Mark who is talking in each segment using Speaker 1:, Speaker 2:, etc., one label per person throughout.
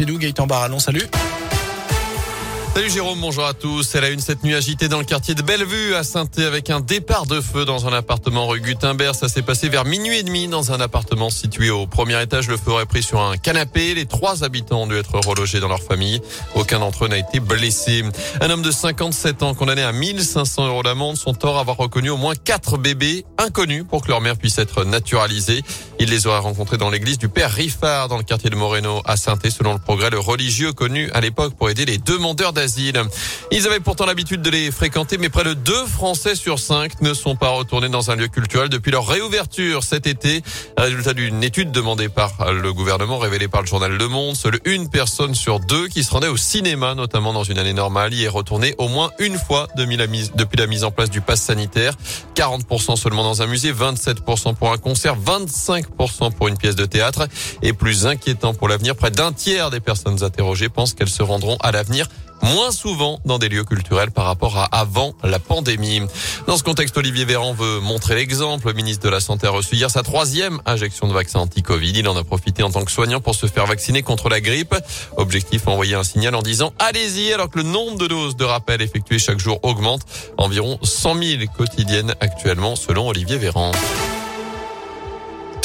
Speaker 1: chez nous. Gaëtan Baranon, salut.
Speaker 2: Salut Jérôme, bonjour à tous. Elle a une cette nuit agitée dans le quartier de Bellevue à saint avec un départ de feu dans un appartement rue Gutenberg. Ça s'est passé vers minuit et demi dans un appartement situé au premier étage. Le feu aurait pris sur un canapé. Les trois habitants ont dû être relogés dans leur famille. Aucun d'entre eux n'a été blessé. Un homme de 57 ans condamné à 1500 euros d'amende. Son tort avoir reconnu au moins quatre bébés inconnus pour que leur mère puisse être naturalisée. Il les aurait rencontrés dans l'église du Père Riffard dans le quartier de Moreno à saint selon le progrès, le religieux connu à l'époque pour aider les demandeurs ils avaient pourtant l'habitude de les fréquenter, mais près de deux Français sur cinq ne sont pas retournés dans un lieu culturel depuis leur réouverture cet été. Résultat d'une étude demandée par le gouvernement, révélée par le journal Le Monde. Seule une personne sur deux qui se rendait au cinéma, notamment dans une année normale, y est retournée au moins une fois depuis la mise, depuis la mise en place du pass sanitaire. 40% seulement dans un musée, 27% pour un concert, 25% pour une pièce de théâtre. Et plus inquiétant pour l'avenir, près d'un tiers des personnes interrogées pensent qu'elles se rendront à l'avenir moins souvent dans des lieux culturels par rapport à avant la pandémie. Dans ce contexte, Olivier Véran veut montrer l'exemple. Le ministre de la Santé a reçu hier sa troisième injection de vaccin anti-Covid. Il en a profité en tant que soignant pour se faire vacciner contre la grippe. Objectif, envoyer un signal en disant allez-y alors que le nombre de doses de rappel effectuées chaque jour augmente. Environ 100 000 quotidiennes actuellement selon Olivier Véran.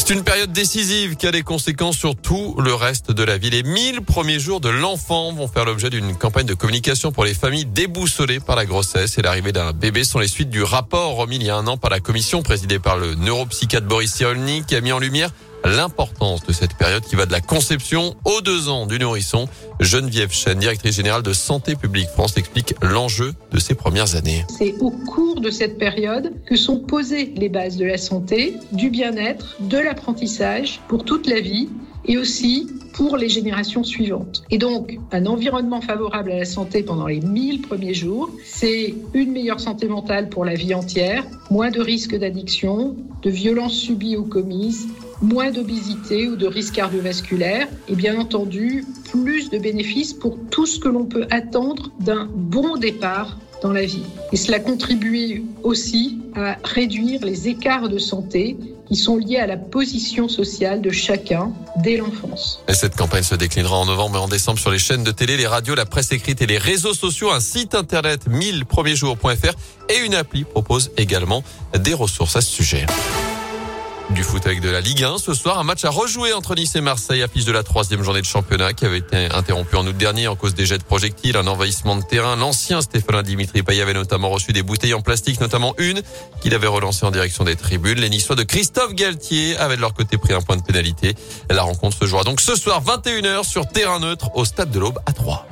Speaker 2: C'est une période décisive qui a des conséquences sur tout le reste de la vie. Les 1000 premiers jours de l'enfant vont faire l'objet d'une campagne de communication pour les familles déboussolées par la grossesse et l'arrivée d'un bébé sont les suites du rapport remis il y a un an par la commission présidée par le neuropsychiatre Boris Cyrulnik qui a mis en lumière l'importance de cette période qui va de la conception aux deux ans du nourrisson. Geneviève Chen, directrice générale de Santé publique France, explique l'enjeu de ces premières années.
Speaker 3: C'est au cours de cette période que sont posées les bases de la santé, du bien-être, de l'apprentissage pour toute la vie et aussi pour les générations suivantes. Et donc, un environnement favorable à la santé pendant les 1000 premiers jours, c'est une meilleure santé mentale pour la vie entière, moins de risques d'addiction, de violences subies ou commises, moins d'obésité ou de risques cardiovasculaires et bien entendu plus de bénéfices pour tout ce que l'on peut attendre d'un bon départ dans la vie. Et cela contribue aussi à réduire les écarts de santé qui sont liés à la position sociale de chacun dès l'enfance.
Speaker 2: Et cette campagne se déclinera en novembre et en décembre sur les chaînes de télé, les radios, la presse écrite et les réseaux sociaux. Un site internet 1000premiersjours.fr et une appli propose également des ressources à ce sujet. Du foot avec de la Ligue 1. Ce soir, un match à rejouer entre Nice et Marseille, affiche de la troisième journée de championnat qui avait été interrompue en août dernier en cause des jets de projectiles, un envahissement de terrain. L'ancien Stéphane Dimitri Payet avait notamment reçu des bouteilles en plastique, notamment une qu'il avait relancée en direction des tribunes. Les Niçois de Christophe Galtier avaient de leur côté pris un point de pénalité. La rencontre se jouera donc ce soir 21h sur terrain neutre au stade de l'Aube à 3.